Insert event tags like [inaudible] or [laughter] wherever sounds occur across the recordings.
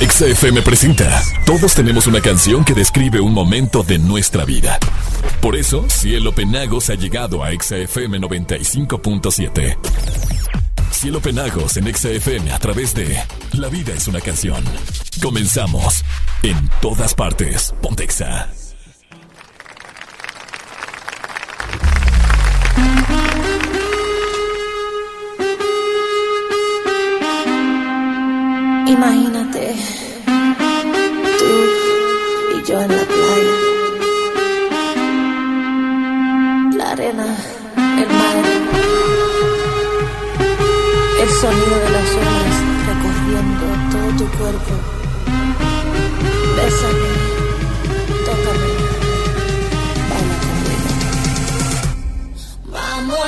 XFM presenta. Todos tenemos una canción que describe un momento de nuestra vida. Por eso, Cielo Penagos ha llegado a XFM 95.7. Cielo Penagos en XFM a través de La vida es una canción. Comenzamos. En todas partes. Pontexa. Imagínate, yo en la playa, la arena, el mar, el sonido de las olas recorriendo todo tu cuerpo. Bésame, tócame. Vamos.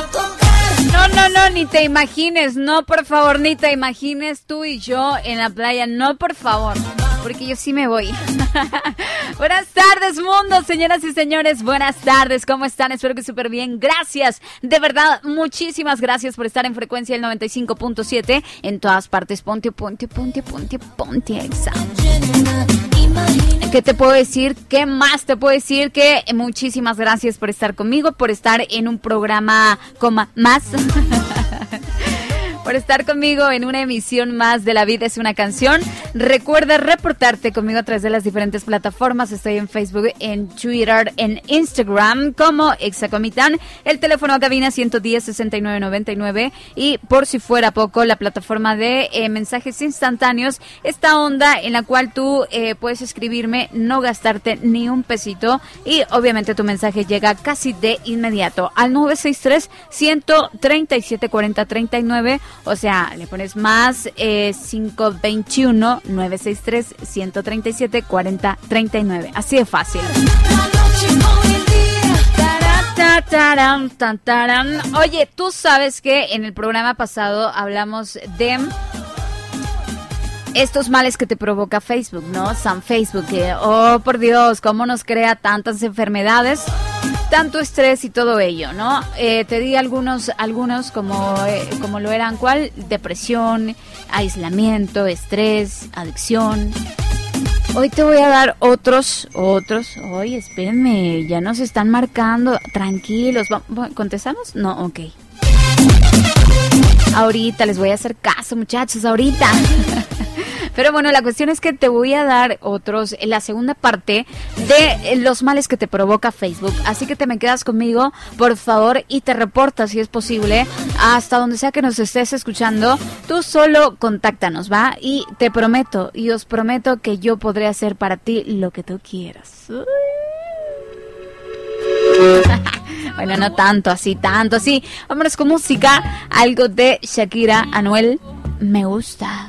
No, no, no, ni te imagines, no, por favor, ni te imagines tú y yo en la playa, no, por favor, porque yo sí me voy. [laughs] buenas tardes, mundo, señoras y señores, buenas tardes, ¿cómo están? Espero que súper bien, gracias, de verdad, muchísimas gracias por estar en frecuencia del 95.7 en todas partes, ponte, ponte, ponte, ponte, ponte, exa. ¿Qué te puedo decir? ¿Qué más te puedo decir? Que muchísimas gracias por estar conmigo, por estar en un programa coma más. [laughs] por estar conmigo en una emisión más de La Vida es una canción. Recuerda reportarte conmigo a través de las diferentes plataformas. Estoy en Facebook, en Twitter, en Instagram como Exacomitán. El teléfono a cabina 110-6999. Y por si fuera poco, la plataforma de eh, mensajes instantáneos. Esta onda en la cual tú eh, puedes escribirme, no gastarte ni un pesito. Y obviamente tu mensaje llega casi de inmediato al 963 137 40 39 o sea, le pones más eh, 521 963 137 40 39. Así de fácil. Oye, tú sabes que en el programa pasado hablamos de estos males que te provoca Facebook, ¿no? San Facebook, que, oh por Dios, cómo nos crea tantas enfermedades, tanto estrés y todo ello, ¿no? Eh, te di algunos, algunos como, eh, como lo eran, ¿cuál? Depresión, aislamiento, estrés, adicción. Hoy te voy a dar otros, otros. Oye, espérenme, ya nos están marcando. Tranquilos, ¿va- ¿contestamos? No, ok. Ahorita les voy a hacer caso, muchachos, ahorita. [laughs] Pero bueno, la cuestión es que te voy a dar otros, en la segunda parte de los males que te provoca Facebook. Así que te me quedas conmigo, por favor, y te reportas si es posible, hasta donde sea que nos estés escuchando. Tú solo contáctanos, ¿va? Y te prometo, y os prometo que yo podré hacer para ti lo que tú quieras. [laughs] Bueno, no tanto así, tanto así. Vámonos con música. Algo de Shakira, Anuel. Me gusta.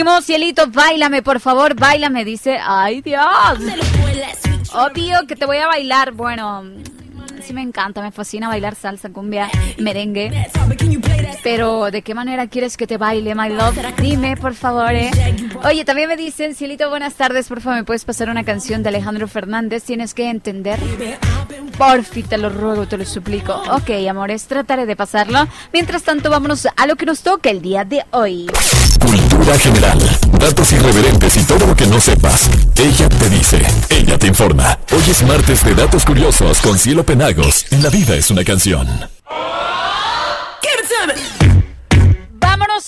rapidísimo, cielito, bailame, por favor, bailame, dice. Ay, Dios. Obvio que te voy a bailar. Bueno, me encanta, me fascina bailar salsa, cumbia, merengue. Pero, ¿de qué manera quieres que te baile, my love? Dime, por favor, ¿eh? Oye, también me dicen, Cielito, buenas tardes, por favor, ¿me puedes pasar una canción de Alejandro Fernández? Tienes que entender. Porfi, te lo ruego, te lo suplico. Ok, amores, trataré de pasarlo. Mientras tanto, vámonos a lo que nos toca el día de hoy. Cultura general, datos irreverentes y todo lo que no sepas. Ella te dice, ella te informa. Hoy es martes de datos curiosos con Cielo Penagos. En la vida es una canción.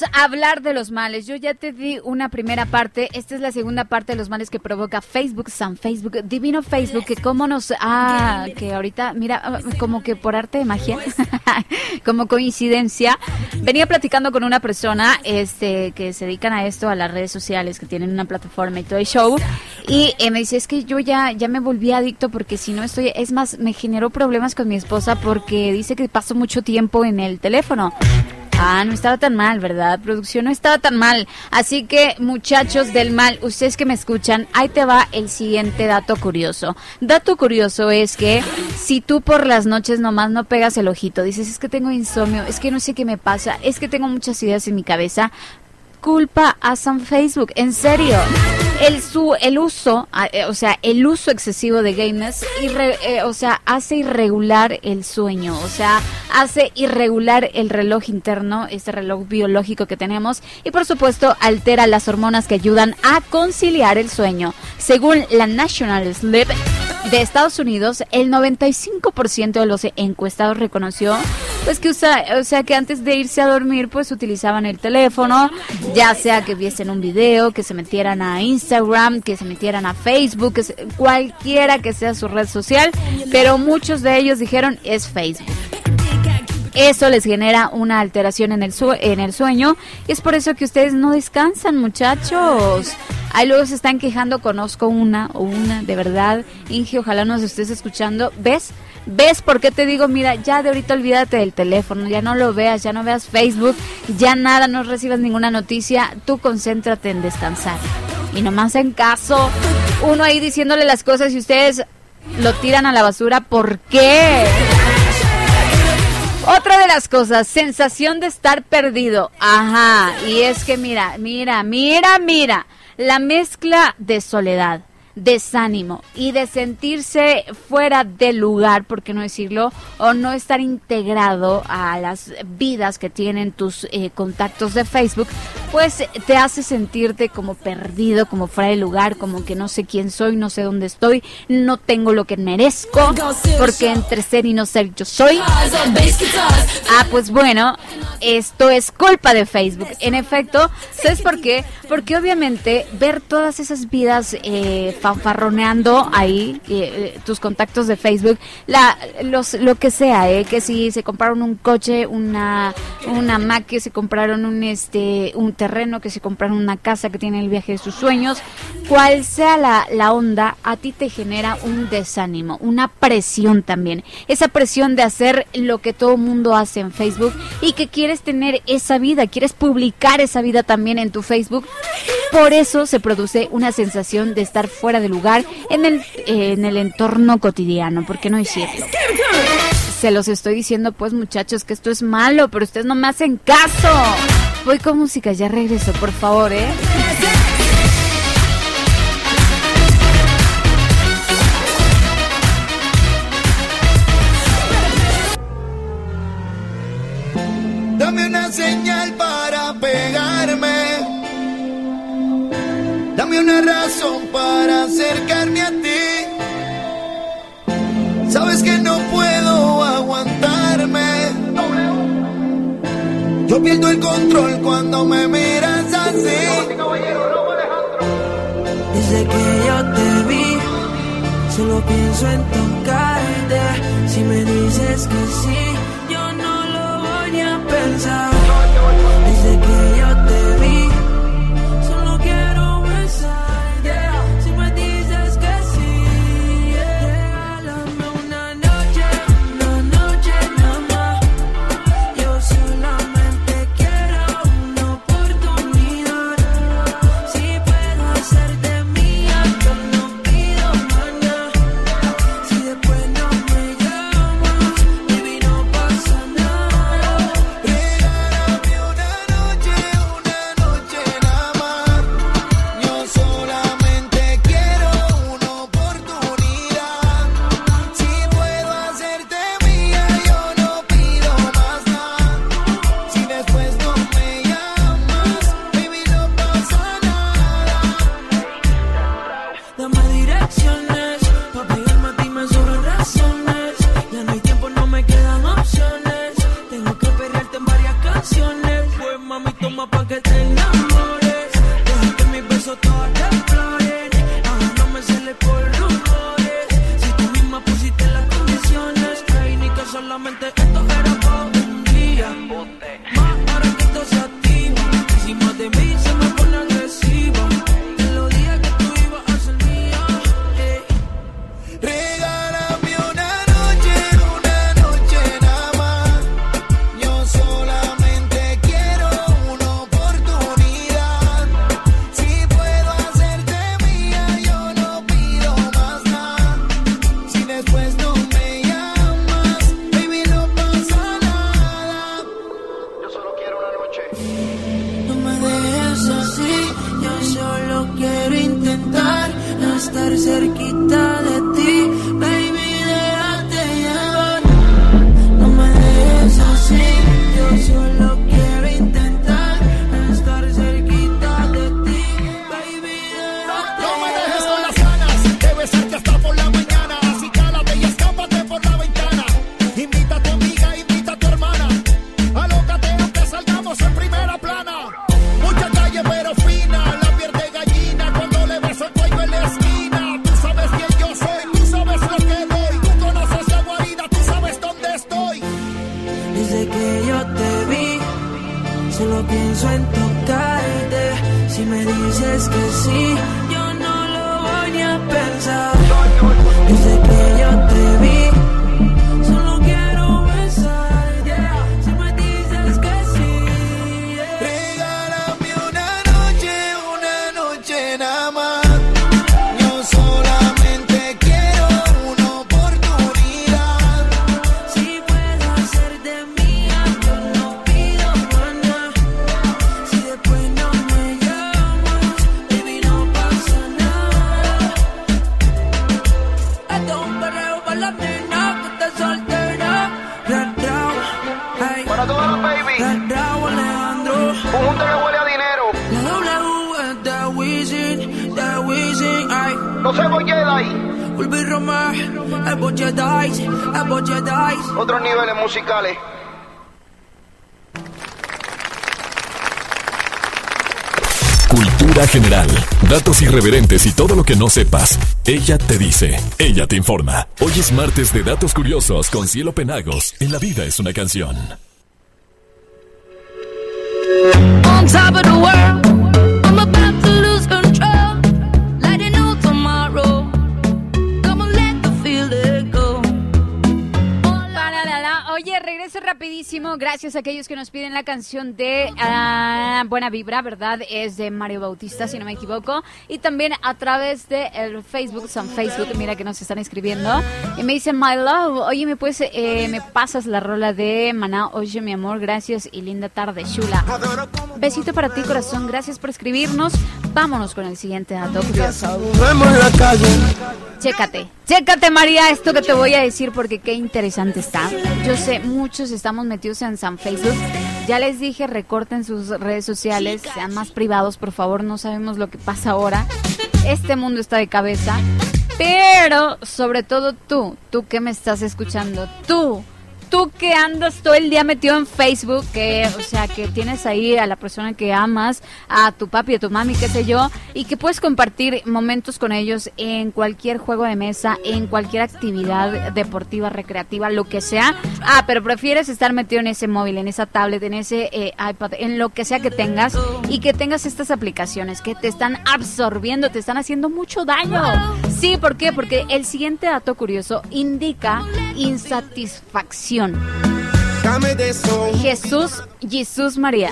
A hablar de los males. Yo ya te di una primera parte. Esta es la segunda parte de los males que provoca Facebook, San Facebook, Divino Facebook, que cómo nos ah, que ahorita, mira, como que por arte de magia, [laughs] como coincidencia, venía platicando con una persona este que se dedican a esto, a las redes sociales, que tienen una plataforma y todo el show, y eh, me dice, es que yo ya, ya me volví adicto porque si no estoy, es más, me generó problemas con mi esposa porque dice que paso mucho tiempo en el teléfono. Ah, no estaba tan mal, ¿verdad? Producción no estaba tan mal. Así que, muchachos del mal, ustedes que me escuchan, ahí te va el siguiente dato curioso. Dato curioso es que si tú por las noches nomás no pegas el ojito, dices, es que tengo insomnio, es que no sé qué me pasa, es que tengo muchas ideas en mi cabeza, culpa a San Facebook, en serio. El su el uso, eh, o sea, el uso excesivo de gamers, irre- eh, o sea, hace irregular el sueño, o sea, hace irregular el reloj interno, este reloj biológico que tenemos y por supuesto altera las hormonas que ayudan a conciliar el sueño. Según la National Sleep de Estados Unidos, el 95% de los encuestados reconoció pues que usa, o sea que antes de irse a dormir pues utilizaban el teléfono, ya sea que viesen un video, que se metieran a Instagram, que se metieran a Facebook, cualquiera que sea su red social, pero muchos de ellos dijeron es Facebook. Eso les genera una alteración en el, sue- en el sueño y es por eso que ustedes no descansan, muchachos. Ahí luego se están quejando, conozco una o una, de verdad. Inge, ojalá nos estés escuchando. ¿Ves? ¿Ves por qué te digo, mira, ya de ahorita olvídate del teléfono, ya no lo veas, ya no veas Facebook, ya nada, no recibas ninguna noticia, tú concéntrate en descansar. Y nomás en caso, uno ahí diciéndole las cosas y ustedes lo tiran a la basura, ¿por qué? Otra de las cosas, sensación de estar perdido. Ajá, y es que mira, mira, mira, mira, la mezcla de soledad, desánimo y de sentirse fuera del lugar, por qué no decirlo, o no estar integrado a las vidas que tienen tus eh, contactos de Facebook, pues te hace sentirte como perdido, como fuera de lugar, como que no sé quién soy, no sé dónde estoy, no tengo lo que merezco, porque entre ser y no ser yo soy. Ah, pues bueno, esto es culpa de Facebook. En efecto, ¿sabes por qué? Porque obviamente ver todas esas vidas eh, fanfarroneando ahí, eh, eh, tus contactos de Facebook, la, los, lo que sea, eh, que si se compraron un coche, una, una Mac, que se compraron un, este, un terreno, que se compraron una casa, que tiene el viaje de sus sueños, cual sea la, la onda, a ti te genera un desánimo, una presión también. Esa presión de hacer lo que todo mundo hace en Facebook y que quieres tener esa vida, quieres publicar esa vida también en tu Facebook. Por eso se produce una sensación de estar fuera de lugar en el, eh, en el entorno cotidiano, ¿por qué no decirlo? Se los estoy diciendo pues muchachos que esto es malo, pero ustedes no me hacen caso. Voy con música, ya regreso, por favor, ¿eh? Pierdo el control cuando me miras así. Desde que yo te vi, solo pienso en tocarte. Si me dices que sí, yo no lo voy a pensar. Musicales. Cultura general, datos irreverentes y todo lo que no sepas. Ella te dice, ella te informa. Hoy es martes de datos curiosos con Cielo Penagos. En la vida es una canción. on top of the world. Rapidísimo. Gracias a aquellos que nos piden la canción de ah, Buena Vibra, ¿verdad? Es de Mario Bautista, si no me equivoco. Y también a través de el Facebook, San Facebook, mira que nos están escribiendo. Y me dicen, My Love, oye, ¿me, puedes, eh, me pasas la rola de Maná? Oye, mi amor, gracias y linda tarde, Shula. Besito para ti, corazón. Gracias por escribirnos. Vámonos con el siguiente dato. Chécate, chécate María, esto que te voy a decir porque qué interesante está. Yo sé, muchos estamos metidos en San Facebook. Ya les dije, recorten sus redes sociales, sean más privados, por favor, no sabemos lo que pasa ahora. Este mundo está de cabeza. Pero, sobre todo tú, tú que me estás escuchando, tú, tú que andas todo el día metido en Facebook, que, o sea, que tienes ahí a la persona que amas, a tu papi, a tu mami, qué sé yo, y que puedes compartir momentos con ellos en cualquier juego de mesa, en cualquier actividad deportiva, recreativa, lo que sea. Ah, pero prefieres estar metido en ese móvil, en esa tablet, en ese eh, iPad, en lo que sea que tengas, y que tengas estas aplicaciones que te están absorbiendo, te están haciendo mucho daño. Sí, ¿por qué? Porque el siguiente dato curioso indica insatisfacción. Jesús, Jesús María.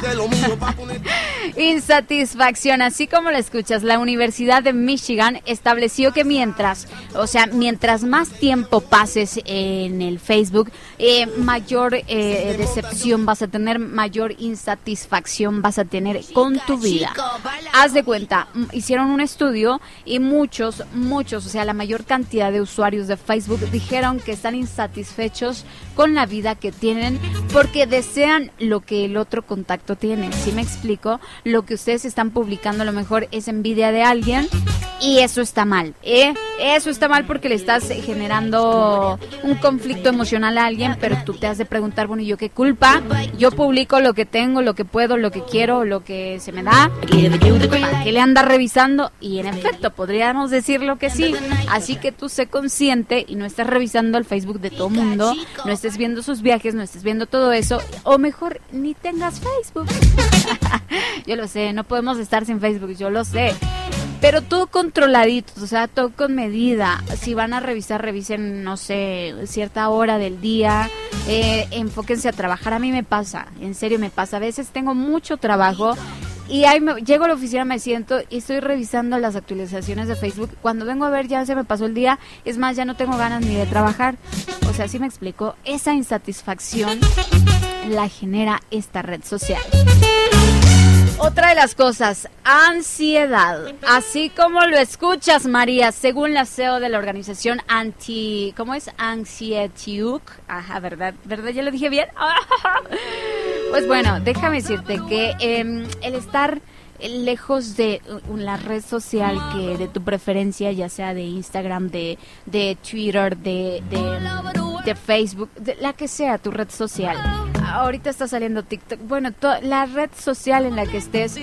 [laughs] Insatisfacción, así como la escuchas, la Universidad de Michigan estableció que mientras, o sea, mientras más tiempo pases en el Facebook, eh, mayor eh, decepción vas a tener, mayor insatisfacción vas a tener con tu vida. Haz de cuenta, hicieron un estudio y muchos, muchos, o sea, la mayor cantidad de usuarios de Facebook dijeron que están insatisfechos con la vida que tienen porque desean lo que el otro contacto tiene. ¿Sí me explico? lo que ustedes están publicando a lo mejor es envidia de alguien y eso está mal, ¿eh? Eso está mal porque le estás generando un conflicto emocional a alguien, pero tú te has de preguntar, bueno, ¿y yo qué culpa? Yo publico lo que tengo, lo que puedo, lo que quiero, lo que se me da. ¿Para qué le anda revisando? Y en efecto, podríamos decirlo que sí. Así que tú sé consciente y no estés revisando el Facebook de todo mundo, no estés viendo sus viajes, no estés viendo todo eso, o mejor ni tengas Facebook. [laughs] yo lo sé, no podemos estar sin Facebook, yo lo sé. Pero todo controladito, o sea, todo con medida. Si van a revisar, revisen, no sé, cierta hora del día. Eh, enfóquense a trabajar. A mí me pasa, en serio me pasa. A veces tengo mucho trabajo y ahí me, llego a la oficina, me siento y estoy revisando las actualizaciones de Facebook. Cuando vengo a ver ya se me pasó el día. Es más, ya no tengo ganas ni de trabajar. O sea, así me explico. Esa insatisfacción la genera esta red social. Otra de las cosas, ansiedad. Así como lo escuchas, María, según la CEO de la organización Anti... ¿Cómo es? Anxietiuk. Ajá, ¿verdad? ¿Verdad? ¿Ya lo dije bien? [laughs] Pues bueno, déjame decirte que em, el estar lejos de la red social que de tu preferencia, ya sea de Instagram, de, de Twitter, de, de, de Facebook, de la que sea tu red social. Ahorita está saliendo TikTok. Bueno, la red social en la que estés,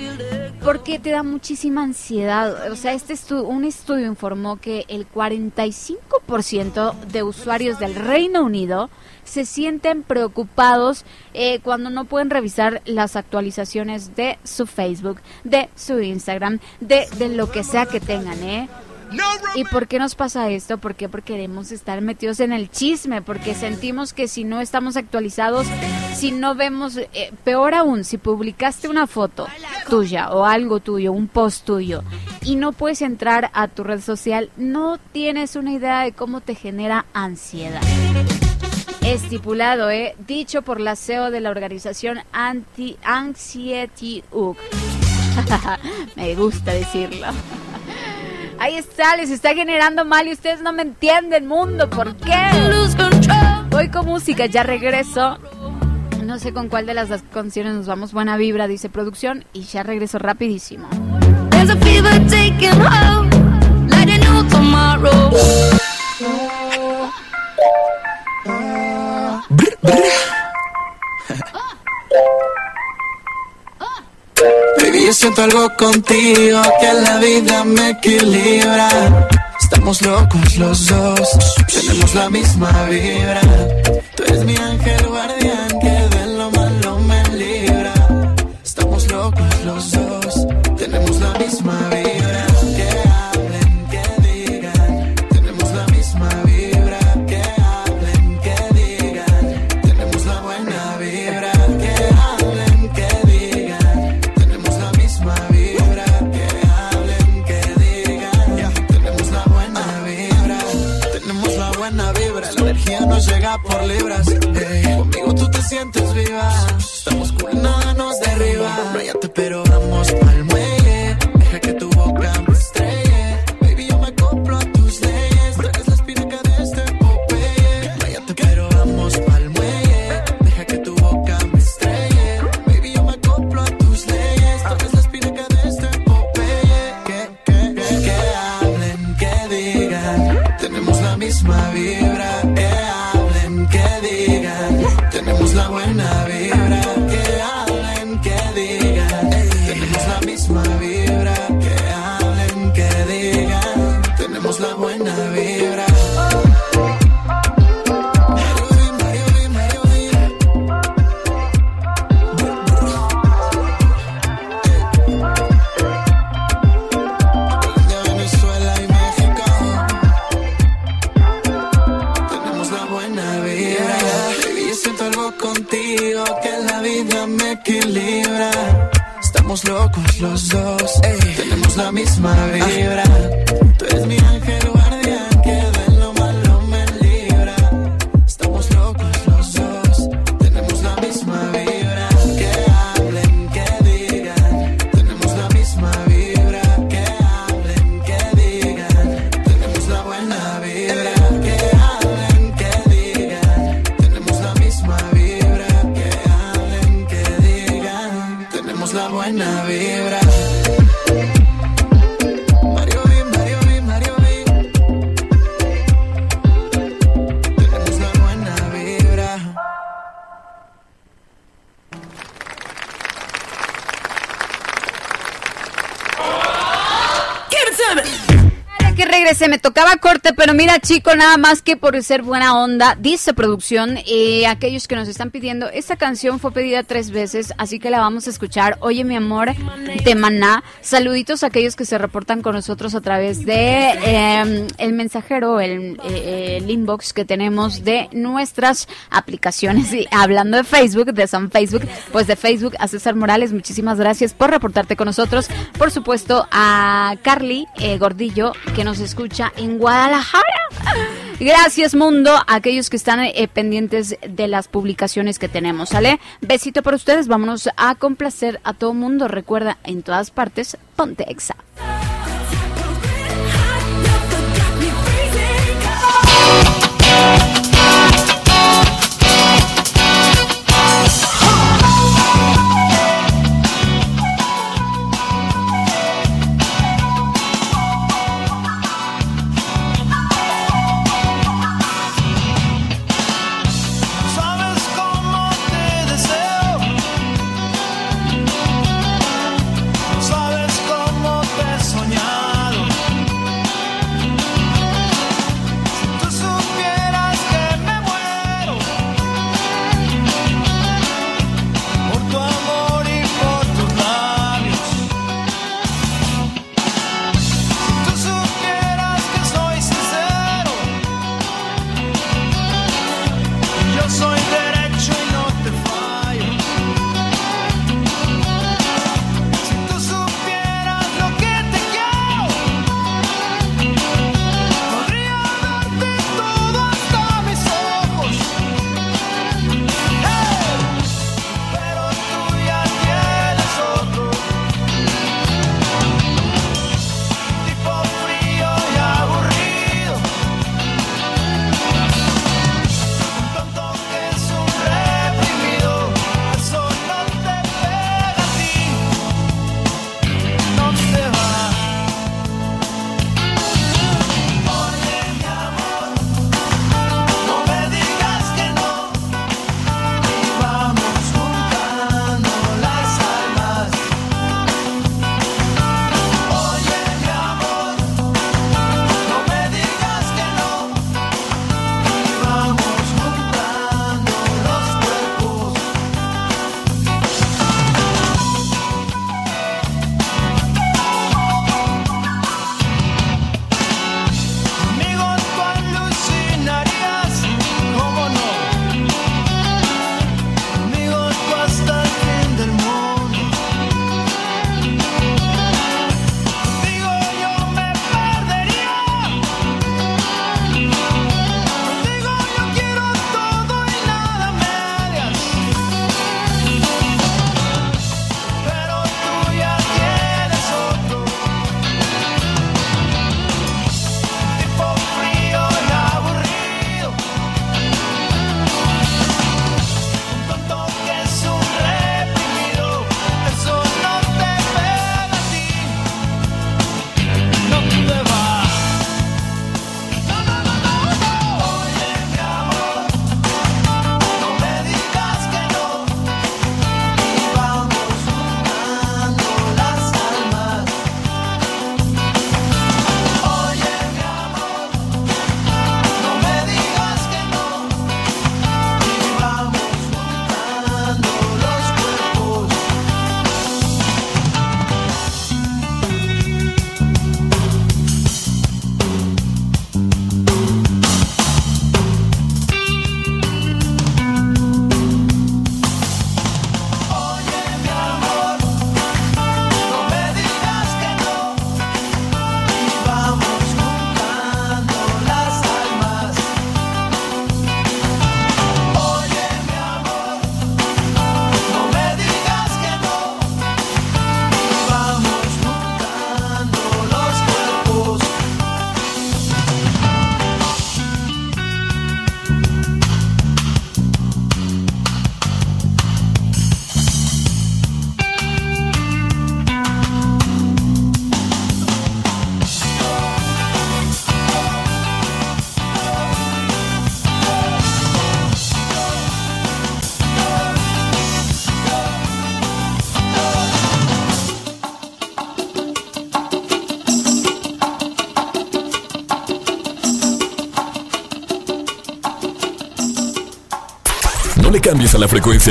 porque te da muchísima ansiedad. O sea, este estu un estudio informó que el 45% de usuarios del Reino Unido se sienten preocupados eh, cuando no pueden revisar las actualizaciones de su Facebook, de su Instagram, de, lo que sea que tengan, ¿eh? ¿Y por qué nos pasa esto? ¿Por qué? Porque queremos estar metidos en el chisme, porque sentimos que si no estamos actualizados, si no vemos, eh, peor aún, si publicaste una foto tuya o algo tuyo, un post tuyo, y no puedes entrar a tu red social, no tienes una idea de cómo te genera ansiedad. Estipulado, ¿eh? Dicho por la CEO de la organización Anti Anxiety UC. [laughs] Me gusta decirlo. [laughs] Ahí está, les está generando mal y ustedes no me entienden, mundo. ¿Por qué? Voy con música, ya regreso. No sé con cuál de las dos canciones nos vamos. Buena vibra, dice producción. Y ya regreso rapidísimo. Baby, yo siento algo contigo que la vida me equilibra. Estamos locos los dos, tenemos la misma vibra. Tú eres mi ángel guardián conmigo me tocaba corte, pero mira, chico, nada más que por ser buena onda, dice producción, eh, aquellos que nos están pidiendo, esta canción fue pedida tres veces, así que la vamos a escuchar. Oye, mi amor, de Maná, saluditos a aquellos que se reportan con nosotros a través de eh, el mensajero, el, eh, el inbox que tenemos de nuestras aplicaciones. Y hablando de Facebook, de San Facebook, pues de Facebook a César Morales, muchísimas gracias por reportarte con nosotros. Por supuesto, a Carly eh, Gordillo, que nos escucha en Guadalajara. Gracias, mundo, aquellos que están eh, pendientes de las publicaciones que tenemos, ¿sale? Besito para ustedes, vámonos a complacer a todo mundo. Recuerda, en todas partes, ponte exa.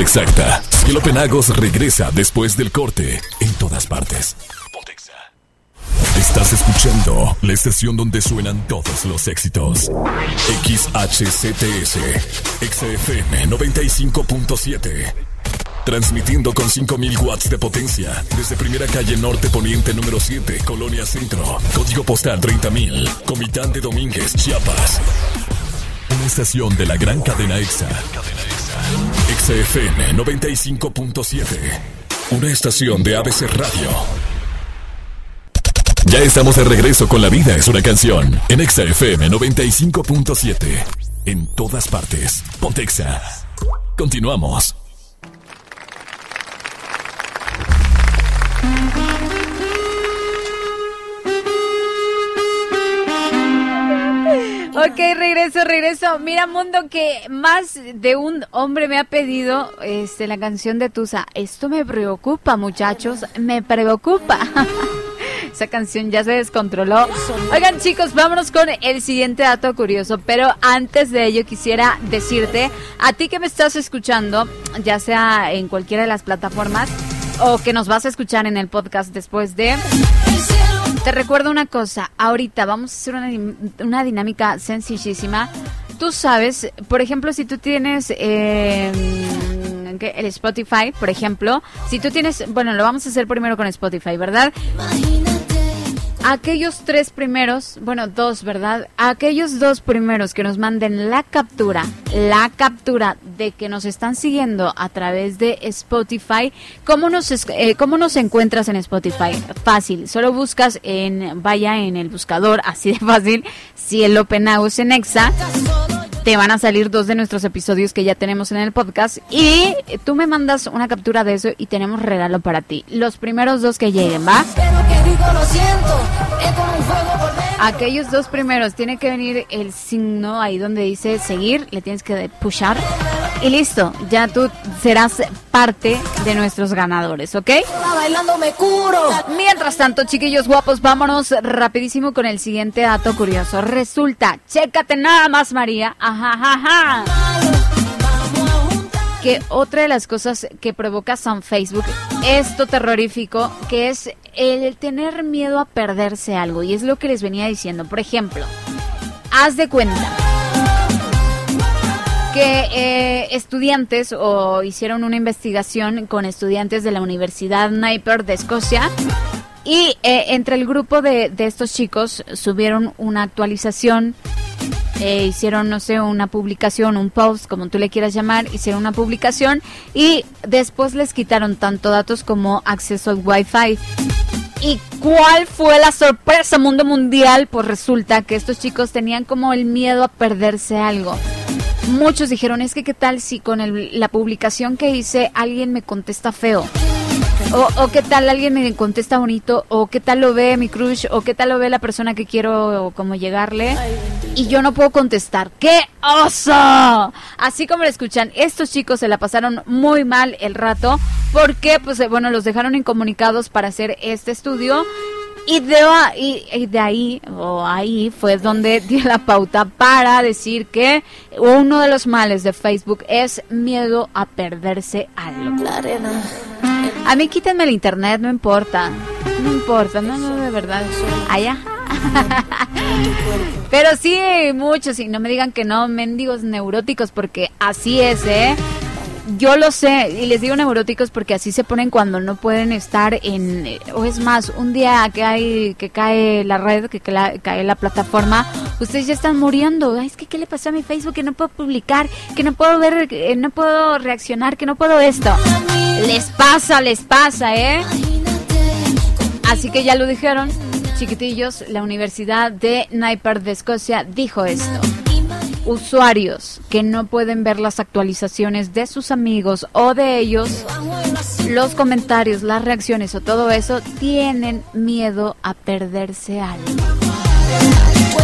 Exacta. Cielo Penagos regresa después del corte en todas partes. Estás escuchando la estación donde suenan todos los éxitos. XHCTS, XFM 95.7. Transmitiendo con 5000 watts de potencia desde primera calle Norte Poniente número 7, Colonia Centro. Código postal 30000, Comitán de Domínguez, Chiapas. Una estación de la gran cadena EXA. EXA FM 95.7. Una estación de ABC Radio. Ya estamos de regreso con La Vida es una canción en EXA FM 95.7. En todas partes. Pontexa. Continuamos. Regreso, regreso. Mira, mundo, que más de un hombre me ha pedido este, la canción de Tusa. Esto me preocupa, muchachos, me preocupa. [laughs] Esa canción ya se descontroló. Oigan, chicos, vámonos con el siguiente dato curioso. Pero antes de ello, quisiera decirte, a ti que me estás escuchando, ya sea en cualquiera de las plataformas o que nos vas a escuchar en el podcast después de. Te recuerdo una cosa, ahorita vamos a hacer una, dinámica sencillísima. Tú sabes, por ejemplo, si tú tienes ¿qué? el Spotify, por ejemplo, si tú tienes, bueno, lo vamos a hacer primero con Spotify, ¿verdad? Aquellos tres primeros, bueno, dos, ¿verdad? Aquellos dos primeros que nos manden la captura, la captura de que nos están siguiendo a través de Spotify. ¿Cómo nos, eh, cómo nos encuentras en Spotify? Fácil, solo buscas en, vaya en el buscador, así de fácil, Cielo Penagos en Exa. Te van a salir dos de nuestros episodios que ya tenemos en el podcast y tú me mandas una captura de eso y tenemos regalo para ti. Los primeros dos que lleguen, ¿va? Aquellos dos primeros, tiene que venir el signo ahí donde dice seguir, le tienes que pushar y listo, ya tú serás parte de nuestros ganadores, ¿ok? Bailando me curo. Mientras tanto, chiquillos guapos, vámonos rapidísimo con el siguiente dato curioso. Resulta, chécate nada más, María, ajá, ajá, ajá, otra de las cosas que provoca San Facebook, esto terrorífico, que es el tener miedo a perderse algo. Y es lo que les venía diciendo. Por ejemplo, haz de cuenta que eh, estudiantes o hicieron una investigación con estudiantes de la Universidad Napier de Escocia y eh, entre el grupo de, de estos chicos subieron una actualización, eh, hicieron, no sé, una publicación, un post, como tú le quieras llamar, hicieron una publicación y después les quitaron tanto datos como acceso al Wi-Fi. ¿Y cuál fue la sorpresa mundo mundial? Pues resulta que estos chicos tenían como el miedo a perderse algo. Muchos dijeron, es que qué tal si con el- la publicación que hice alguien me contesta feo. O, o qué tal alguien me contesta bonito, o qué tal lo ve mi crush, o qué tal lo ve la persona que quiero como llegarle, y yo no puedo contestar. ¡Qué oso! Así como lo escuchan, estos chicos se la pasaron muy mal el rato, porque pues eh, bueno, los dejaron incomunicados para hacer este estudio, y de, y, de ahí, o ahí, fue donde [laughs] dio la pauta para decir que uno de los males de Facebook es miedo a perderse algo. La arena. A mí quítenme el internet, no importa. No importa, no, no, de verdad. Allá. [laughs] Pero sí, muchos, y no me digan que no, mendigos neuróticos, porque así es, ¿eh? Yo lo sé, y les digo neuróticos porque así se ponen cuando no pueden estar en, eh, o es más, un día que hay, que cae la red, que cae la plataforma, ustedes ya están muriendo. Ay, es que qué le pasó a mi Facebook, que no puedo publicar, que no puedo ver, que no puedo reaccionar, que no puedo esto. Les pasa, les pasa, ¿eh? Así que ya lo dijeron, chiquitillos, la Universidad de Napier de Escocia dijo esto. Usuarios que no pueden ver las actualizaciones de sus amigos o de ellos, los comentarios, las reacciones o todo eso, tienen miedo a perderse algo.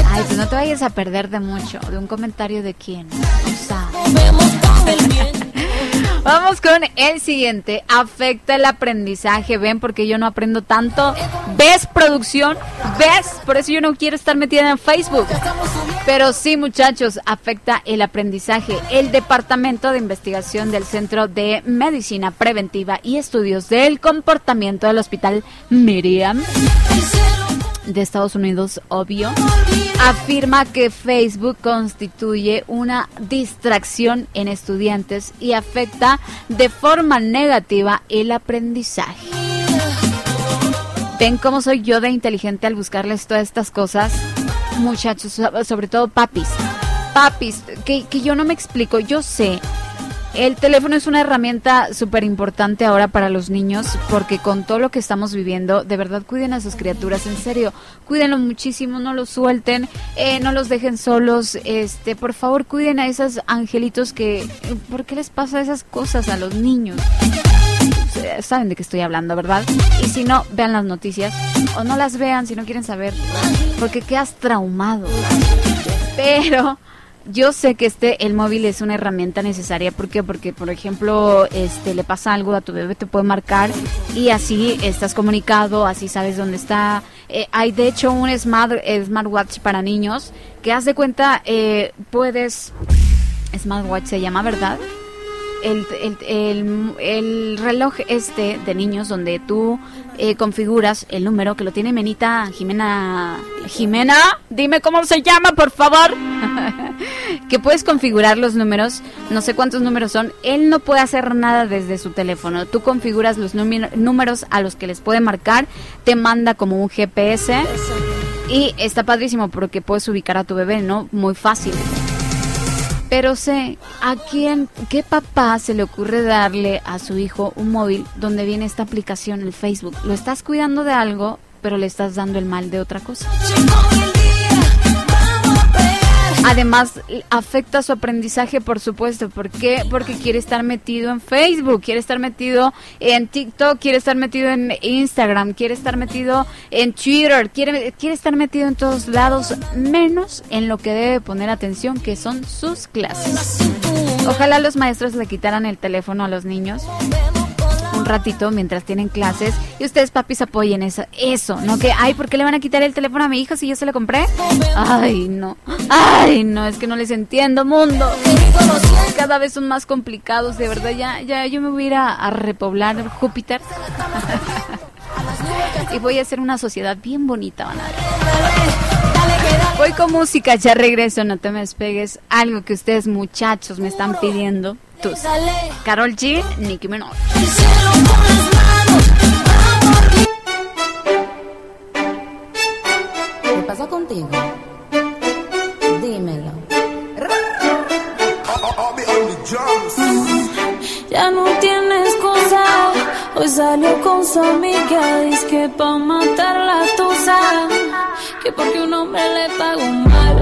Ay, pues no te vayas a perder de mucho, de un comentario de quién. O sea, [laughs] Vamos con el siguiente. Afecta el aprendizaje. Ven, porque yo no aprendo tanto. ¿Ves producción? ¿Ves? Por eso yo no quiero estar metida en Facebook. Pero sí, muchachos, afecta el aprendizaje. El Departamento de Investigación del Centro de Medicina Preventiva y Estudios del Comportamiento del Hospital Miriam de Estados Unidos, obvio, afirma que Facebook constituye una distracción en estudiantes y afecta de forma negativa el aprendizaje. ¿Ven cómo soy yo de inteligente al buscarles todas estas cosas? Muchachos, so- sobre todo papis. Papis, que, que yo no me explico, yo sé. El teléfono es una herramienta súper importante ahora para los niños porque con todo lo que estamos viviendo, de verdad cuiden a sus criaturas, en serio, cuídenlos muchísimo, no los suelten, eh, no los dejen solos, este, por favor cuiden a esos angelitos que, ¿por qué les pasa esas cosas a los niños? Eh, Saben de qué estoy hablando, ¿verdad? Y si no, vean las noticias o no las vean si no quieren saber, porque quedas traumado. Pero yo sé que este el móvil es una herramienta necesaria ¿por qué? porque por ejemplo este le pasa algo a tu bebé te puede marcar y así estás comunicado así sabes dónde está Eh, hay de hecho un smart eh, smartwatch para niños que haz de cuenta eh, puedes smartwatch se llama verdad el, el, el- el reloj este de niños donde tú eh, configuras el número que lo tiene Menita Jimena Jimena dime cómo se llama por favor. [laughs] Que puedes configurar los números no sé cuántos números son él no puede hacer nada desde su teléfono. Tú configuras los número- números a los que les puede marcar te manda como un GPS y está padrísimo porque puedes ubicar a tu bebé no muy fácil pero sé, ¿a quién, qué papá se le ocurre darle a su hijo un móvil donde viene esta aplicación, el Facebook? Lo estás cuidando de algo, pero le estás dando el mal de otra cosa. Además, afecta su aprendizaje, por supuesto. ¿Por qué? Porque quiere estar metido en Facebook, quiere estar metido en TikTok, quiere estar metido en Instagram, quiere estar metido en Twitter, quiere, quiere estar metido en todos lados, menos en lo que debe poner atención, que son sus clases. Ojalá los maestros le quitaran el teléfono a los niños un ratito mientras tienen clases y ustedes papis apoyen eso, eso, no que, ay, ¿por qué le van a quitar el teléfono a mi hijo si yo se lo compré? Ay, no, ay, no, es que no les entiendo, mundo. Cada vez son más complicados, de verdad, ya, ya yo me voy a ir a, repoblar Júpiter [laughs] y voy a hacer una sociedad bien bonita, van a ver. Voy con música, ya regreso, no te me despegues. Algo que ustedes muchachos me están pidiendo. Carol G, Nicki Minaj. ¿Qué pasa contigo? Dímelo. Ya no tienes cosa. Hoy salió con su amiga. Dice que pa' matar la tusa. Que porque un hombre le pagó mal.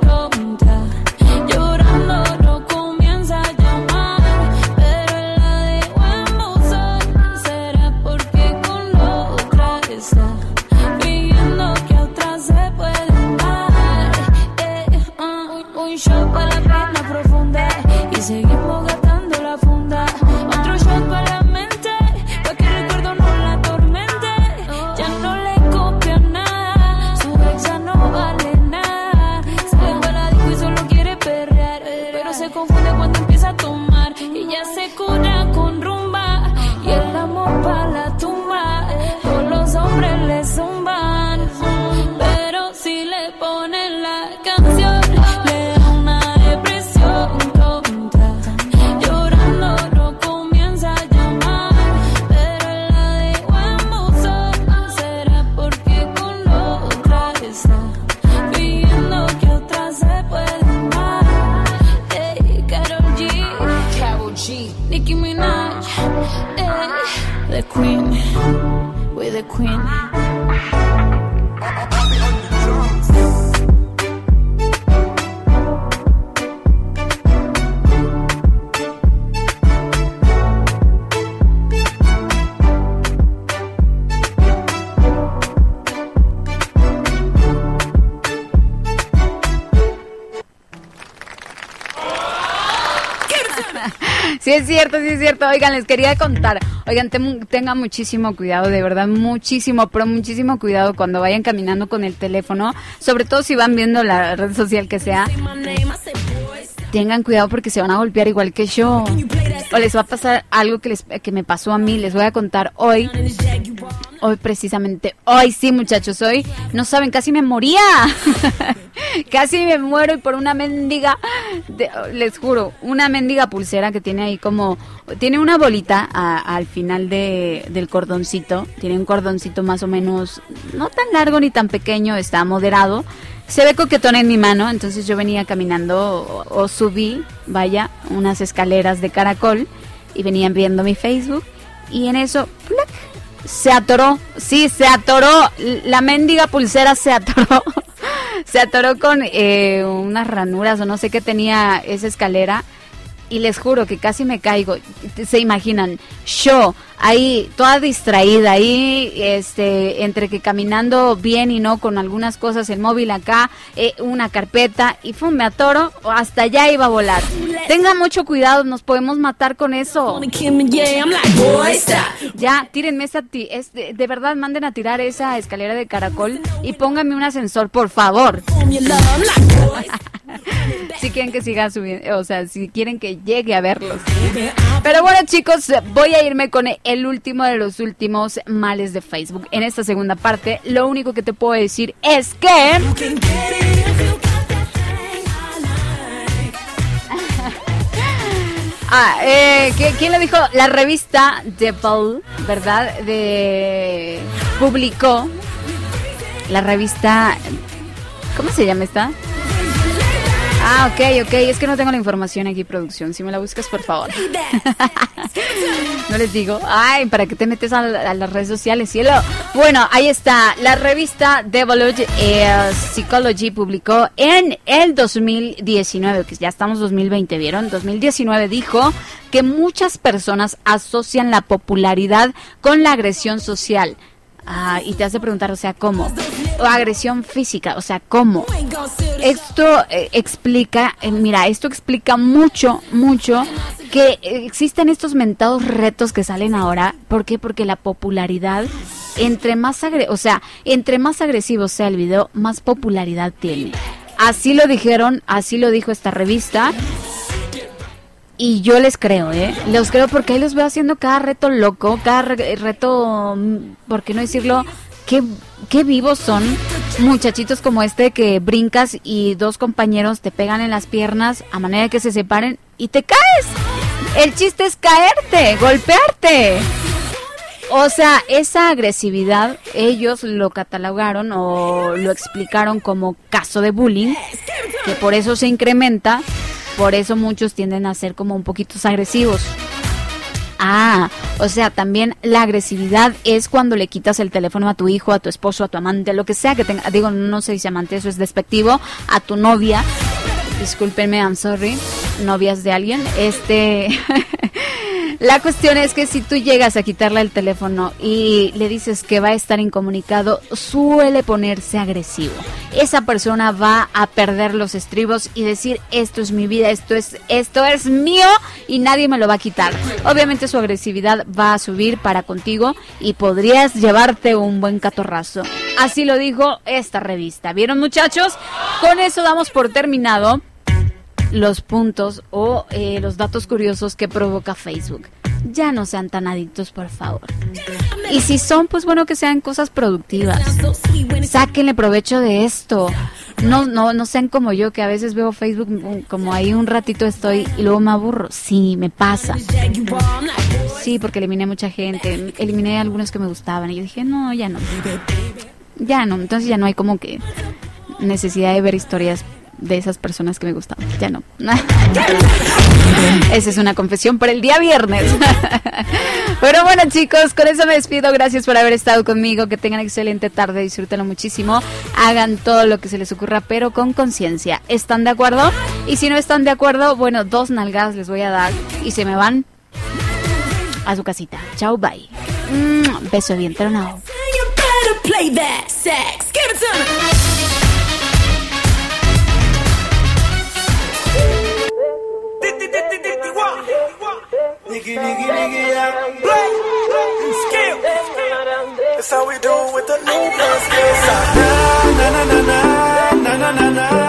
Queen. [laughs] Sí es cierto, sí es cierto. Oigan, les quería contar. Oigan, tem- tengan muchísimo cuidado, de verdad, muchísimo, pero muchísimo cuidado cuando vayan caminando con el teléfono, sobre todo si van viendo la red social que sea. Tengan cuidado porque se van a golpear igual que yo. O les va a pasar algo que, les, que me pasó a mí. Les voy a contar hoy. Hoy precisamente. Hoy sí, muchachos. Hoy no saben, casi me moría. [laughs] casi me muero y por una mendiga. de- les juro, una mendiga pulsera que tiene ahí como. Tiene una bolita al final de, del cordoncito. Tiene un cordoncito más o menos. No tan largo ni tan pequeño. Está moderado. Se ve coquetón en mi mano, entonces yo venía caminando o, o subí, vaya, unas escaleras de caracol y venían viendo mi Facebook y en eso ¡plac! Se atoró, sí, se atoró, la mendiga pulsera se atoró, [laughs] se atoró con eh, unas ranuras o no sé qué tenía esa escalera y les juro que casi me caigo. Se imaginan, yo ahí toda distraída, ahí este entre que caminando bien y no con algunas cosas, el móvil acá, eh, una carpeta y fue me atoro, hasta allá iba a volar. Tengan mucho cuidado, nos podemos matar con eso. Ya, tírenme esa es de, de verdad manden a tirar esa escalera de caracol y pónganme un ascensor, por favor. [laughs] si quieren que siga subiendo, o sea, si quieren que llegue a verlos. Pero bueno, chicos, voy a irme con el último de los últimos males de Facebook. En esta segunda parte, lo único que te puedo decir es que Ah, eh, ¿qui- ¿quién lo dijo? La revista Devil, ¿verdad? De publicó la revista ¿Cómo se llama esta? Ah, ok, ok. Es que no tengo la información aquí, producción. Si me la buscas, por favor. [laughs] no les digo. Ay, ¿para qué te metes a, a las redes sociales, cielo? Bueno, ahí está. La revista Devoluge eh, Psychology publicó en el 2019, que ya estamos 2020, ¿vieron? 2019 dijo que muchas personas asocian la popularidad con la agresión social. Ah, y te hace preguntar, o sea, ¿cómo? O agresión física, o sea, ¿cómo? Esto eh, explica, eh, mira, esto explica mucho, mucho que existen estos mentados retos que salen ahora. ¿Por qué? Porque la popularidad, entre más, agre o sea, entre más agresivo sea el video, más popularidad tiene. Así lo dijeron, así lo dijo esta revista. Y yo les creo, ¿eh? Los creo porque ahí los veo haciendo cada reto loco, cada re- reto, mm, ¿por qué no decirlo? Qué, qué vivos son muchachitos como este que brincas y dos compañeros te pegan en las piernas a manera que se separen y te caes. El chiste es caerte, golpearte. O sea, esa agresividad ellos lo catalogaron o lo explicaron como caso de bullying, que por eso se incrementa, por eso muchos tienden a ser como un poquito agresivos. Ah, o sea, también la agresividad es cuando le quitas el teléfono a tu hijo, a tu esposo, a tu amante, lo que sea que tenga, digo, no sé si amante, eso es despectivo, a tu novia, discúlpenme, I'm sorry, novias de alguien, este, [laughs] La cuestión es que si tú llegas a quitarle el teléfono y le dices que va a estar incomunicado, suele ponerse agresivo. Esa persona va a perder los estribos y decir, esto es mi vida, esto es, esto es mío y nadie me lo va a quitar. Obviamente su agresividad va a subir para contigo y podrías llevarte un buen catorrazo. Así lo dijo esta revista. ¿Vieron muchachos? Con eso damos por terminado los puntos o eh, los datos curiosos que provoca Facebook. Ya no sean tan adictos, por favor. Y si son, pues bueno, que sean cosas productivas. Sáquenle provecho de esto. No, no, no sean como yo, que a veces veo Facebook mm, como ahí un ratito estoy y luego me aburro. Sí, me pasa. Sí, porque eliminé mucha gente. Eliminé algunos que me gustaban y yo dije, no, ya no. Ya no. Entonces ya no hay como que necesidad de ver historias de esas personas que me gustan. Ya no. [laughs] Esa es una confesión por el día viernes. [laughs] Pero bueno, chicos, con eso me despido. Gracias por haber estado conmigo. Que tengan excelente tarde. Disfrútenlo muchísimo. Hagan todo lo que se les ocurra, pero con conciencia. ¿Están de acuerdo? Y si no están de acuerdo, bueno, dos nalgadas les voy a dar y se me van a su casita. Chao, bye. Beso bien tronado. nigga, nigga, nigga, yeah. Skill. That's how we do with the new plus skills. Na na na na na na na na.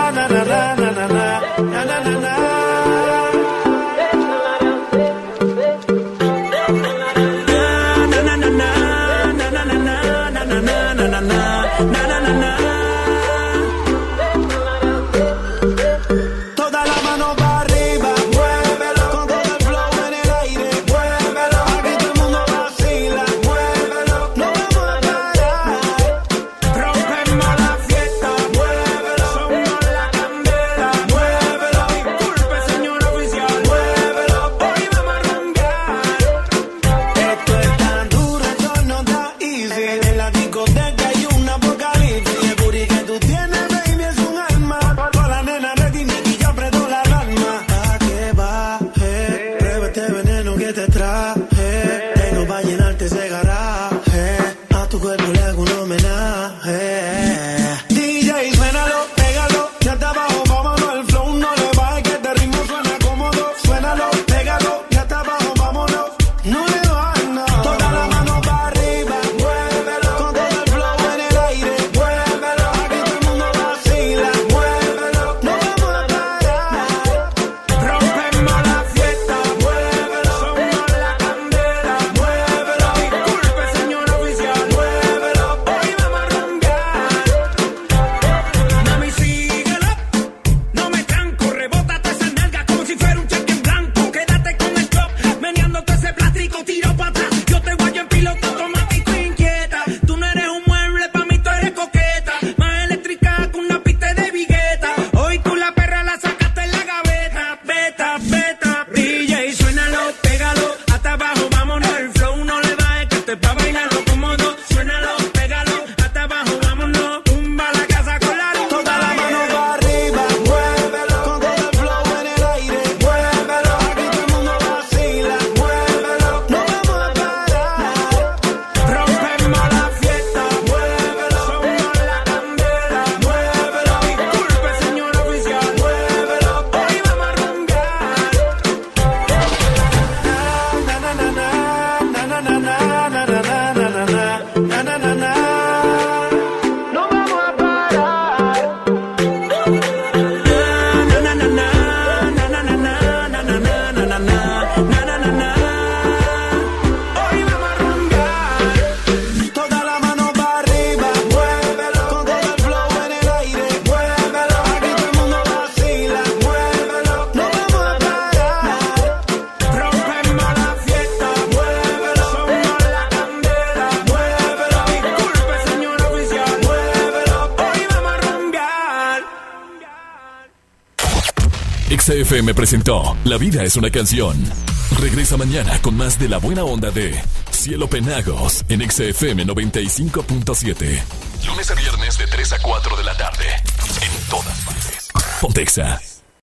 Presentó La vida es una canción. Regresa mañana con más de la buena onda de Cielo Penagos en XFM 95.7. Lunes a viernes de 3 a 4 de la tarde. En todas partes. Pontexa.